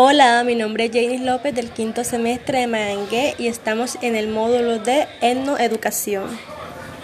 Hola, mi nombre es Janice López del quinto semestre de Mayangué y estamos en el módulo de Etnoeducación.